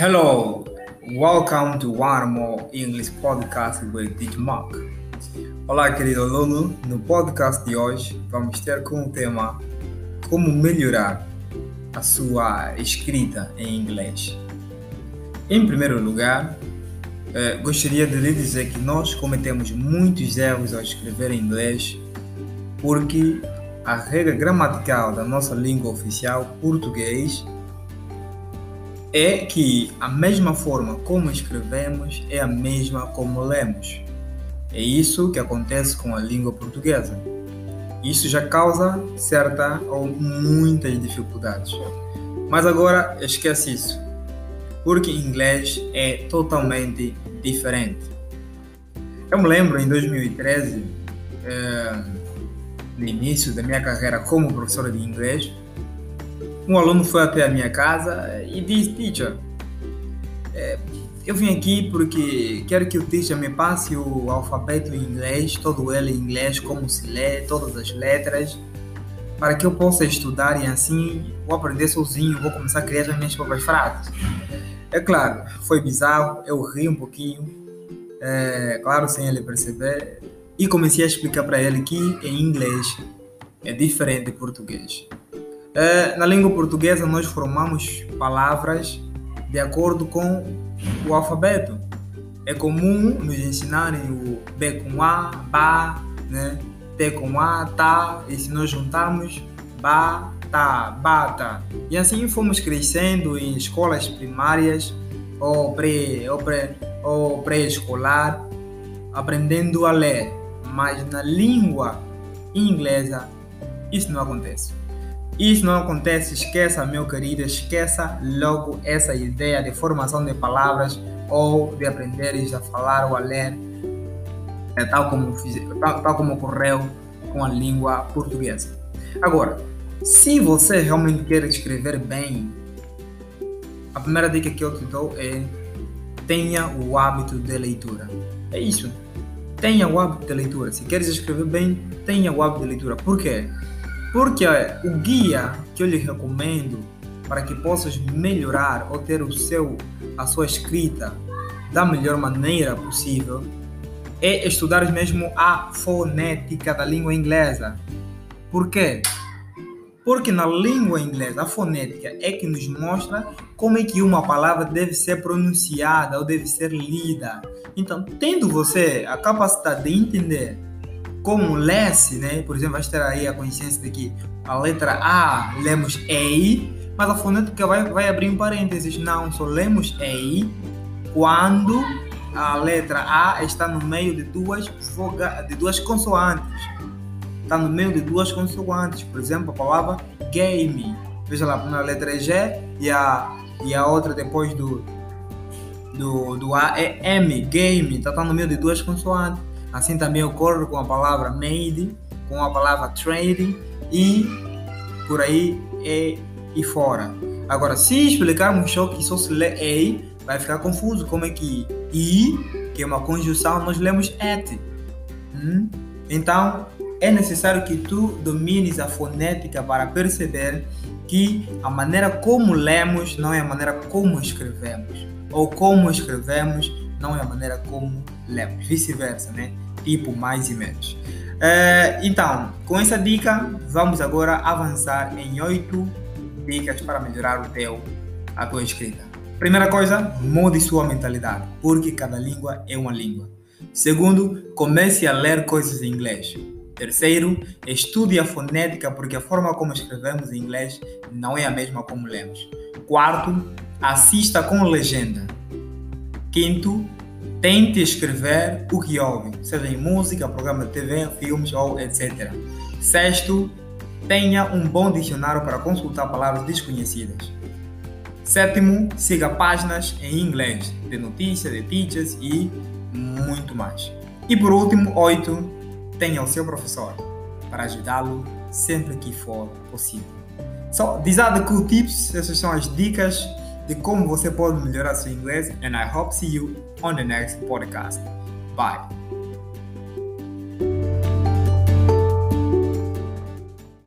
Hello, welcome to one more English podcast with Teach Mark. Olá, querido aluno. No podcast de hoje vamos ter como tema como melhorar a sua escrita em inglês. Em primeiro lugar, eh, gostaria de lhe dizer que nós cometemos muitos erros ao escrever em inglês porque a regra gramatical da nossa língua oficial, português, é que a mesma forma como escrevemos é a mesma como lemos. É isso que acontece com a língua portuguesa. Isso já causa certa ou muitas dificuldades. Mas agora esquece isso, porque inglês é totalmente diferente. Eu me lembro em 2013, é, no início da minha carreira como professor de inglês, um aluno foi até a minha casa e disse: Teacher, é, eu vim aqui porque quero que o teacher me passe o alfabeto em inglês, todo ele em inglês, como se lê, todas as letras, para que eu possa estudar e assim vou aprender sozinho, vou começar a criar as minhas próprias frases. É claro, foi bizarro, eu ri um pouquinho, é, claro, sem ele perceber, e comecei a explicar para ele que em inglês é diferente de português. É, na língua portuguesa, nós formamos palavras de acordo com o alfabeto. É comum nos ensinarem o B com A, Ba, né? T com A, Tá, e se nós juntarmos Ba, Tá, Bata. E assim fomos crescendo em escolas primárias ou pré, ou pré, ou pré-escolar, aprendendo a ler. Mas na língua inglesa, isso não acontece. Isso não acontece, esqueça, meu querido, esqueça logo essa ideia de formação de palavras ou de aprenderes a falar ou a ler, é tal como, tal, tal como ocorreu com a língua portuguesa. Agora, se você realmente quer escrever bem, a primeira dica que eu te dou é tenha o hábito de leitura. É isso. Tenha o hábito de leitura. Se queres escrever bem, tenha o hábito de leitura. Por quê? Porque o guia que eu lhe recomendo para que possas melhorar ou ter o seu, a sua escrita da melhor maneira possível é estudar mesmo a fonética da língua inglesa. Por quê? Porque na língua inglesa, a fonética é que nos mostra como é que uma palavra deve ser pronunciada ou deve ser lida. Então, tendo você a capacidade de entender como lê-se, né? Por exemplo, vai ter aí a consciência de que a letra A lemos EI, mas a fonética vai, vai abrir um parênteses. Não, só lemos EI quando a letra A está no meio de duas, voga, de duas consoantes. Está no meio de duas consoantes. Por exemplo, a palavra game. Veja lá, a primeira letra é G e a, e a outra depois do, do, do A é M, game. Está tá no meio de duas consoantes. Assim também ocorre com a palavra made, com a palavra trading e por aí e, e fora. Agora, se explicarmos só que só se lê ei, vai ficar confuso. Como é que i, que é uma conjunção, nós lemos et. Hum? Então, é necessário que tu domines a fonética para perceber que a maneira como lemos não é a maneira como escrevemos. Ou como escrevemos não é a maneira como lemos. Vice-versa, né? Tipo mais e menos. É, então, com essa dica, vamos agora avançar em oito dicas para melhorar o teu, a tua escrita. Primeira coisa, mude sua mentalidade, porque cada língua é uma língua. Segundo, comece a ler coisas em inglês. Terceiro, estude a fonética, porque a forma como escrevemos em inglês não é a mesma como lemos. Quarto, assista com legenda. Quinto, tente escrever o que ouve, seja em música, programa de TV, filmes ou etc. Sexto, tenha um bom dicionário para consultar palavras desconhecidas. Sétimo, siga páginas em inglês de notícias, de teachers e muito mais. E por último, oito, tenha o seu professor para ajudá-lo sempre que for possível. So, these are the cool tips, essas são as dicas de como você pode melhorar seu inglês and I hope see you on the next podcast. Bye.